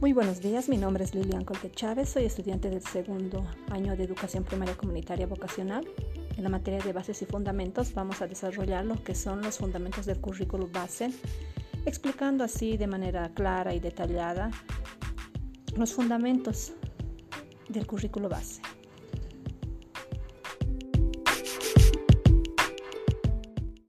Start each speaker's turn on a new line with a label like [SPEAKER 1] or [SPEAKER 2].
[SPEAKER 1] Muy buenos días, mi nombre es Lilian Colte Chávez, soy estudiante del segundo año de Educación Primaria Comunitaria Vocacional. En la materia de bases y fundamentos vamos a desarrollar lo que son los fundamentos del currículo base, explicando así de manera clara y detallada los fundamentos del currículo base.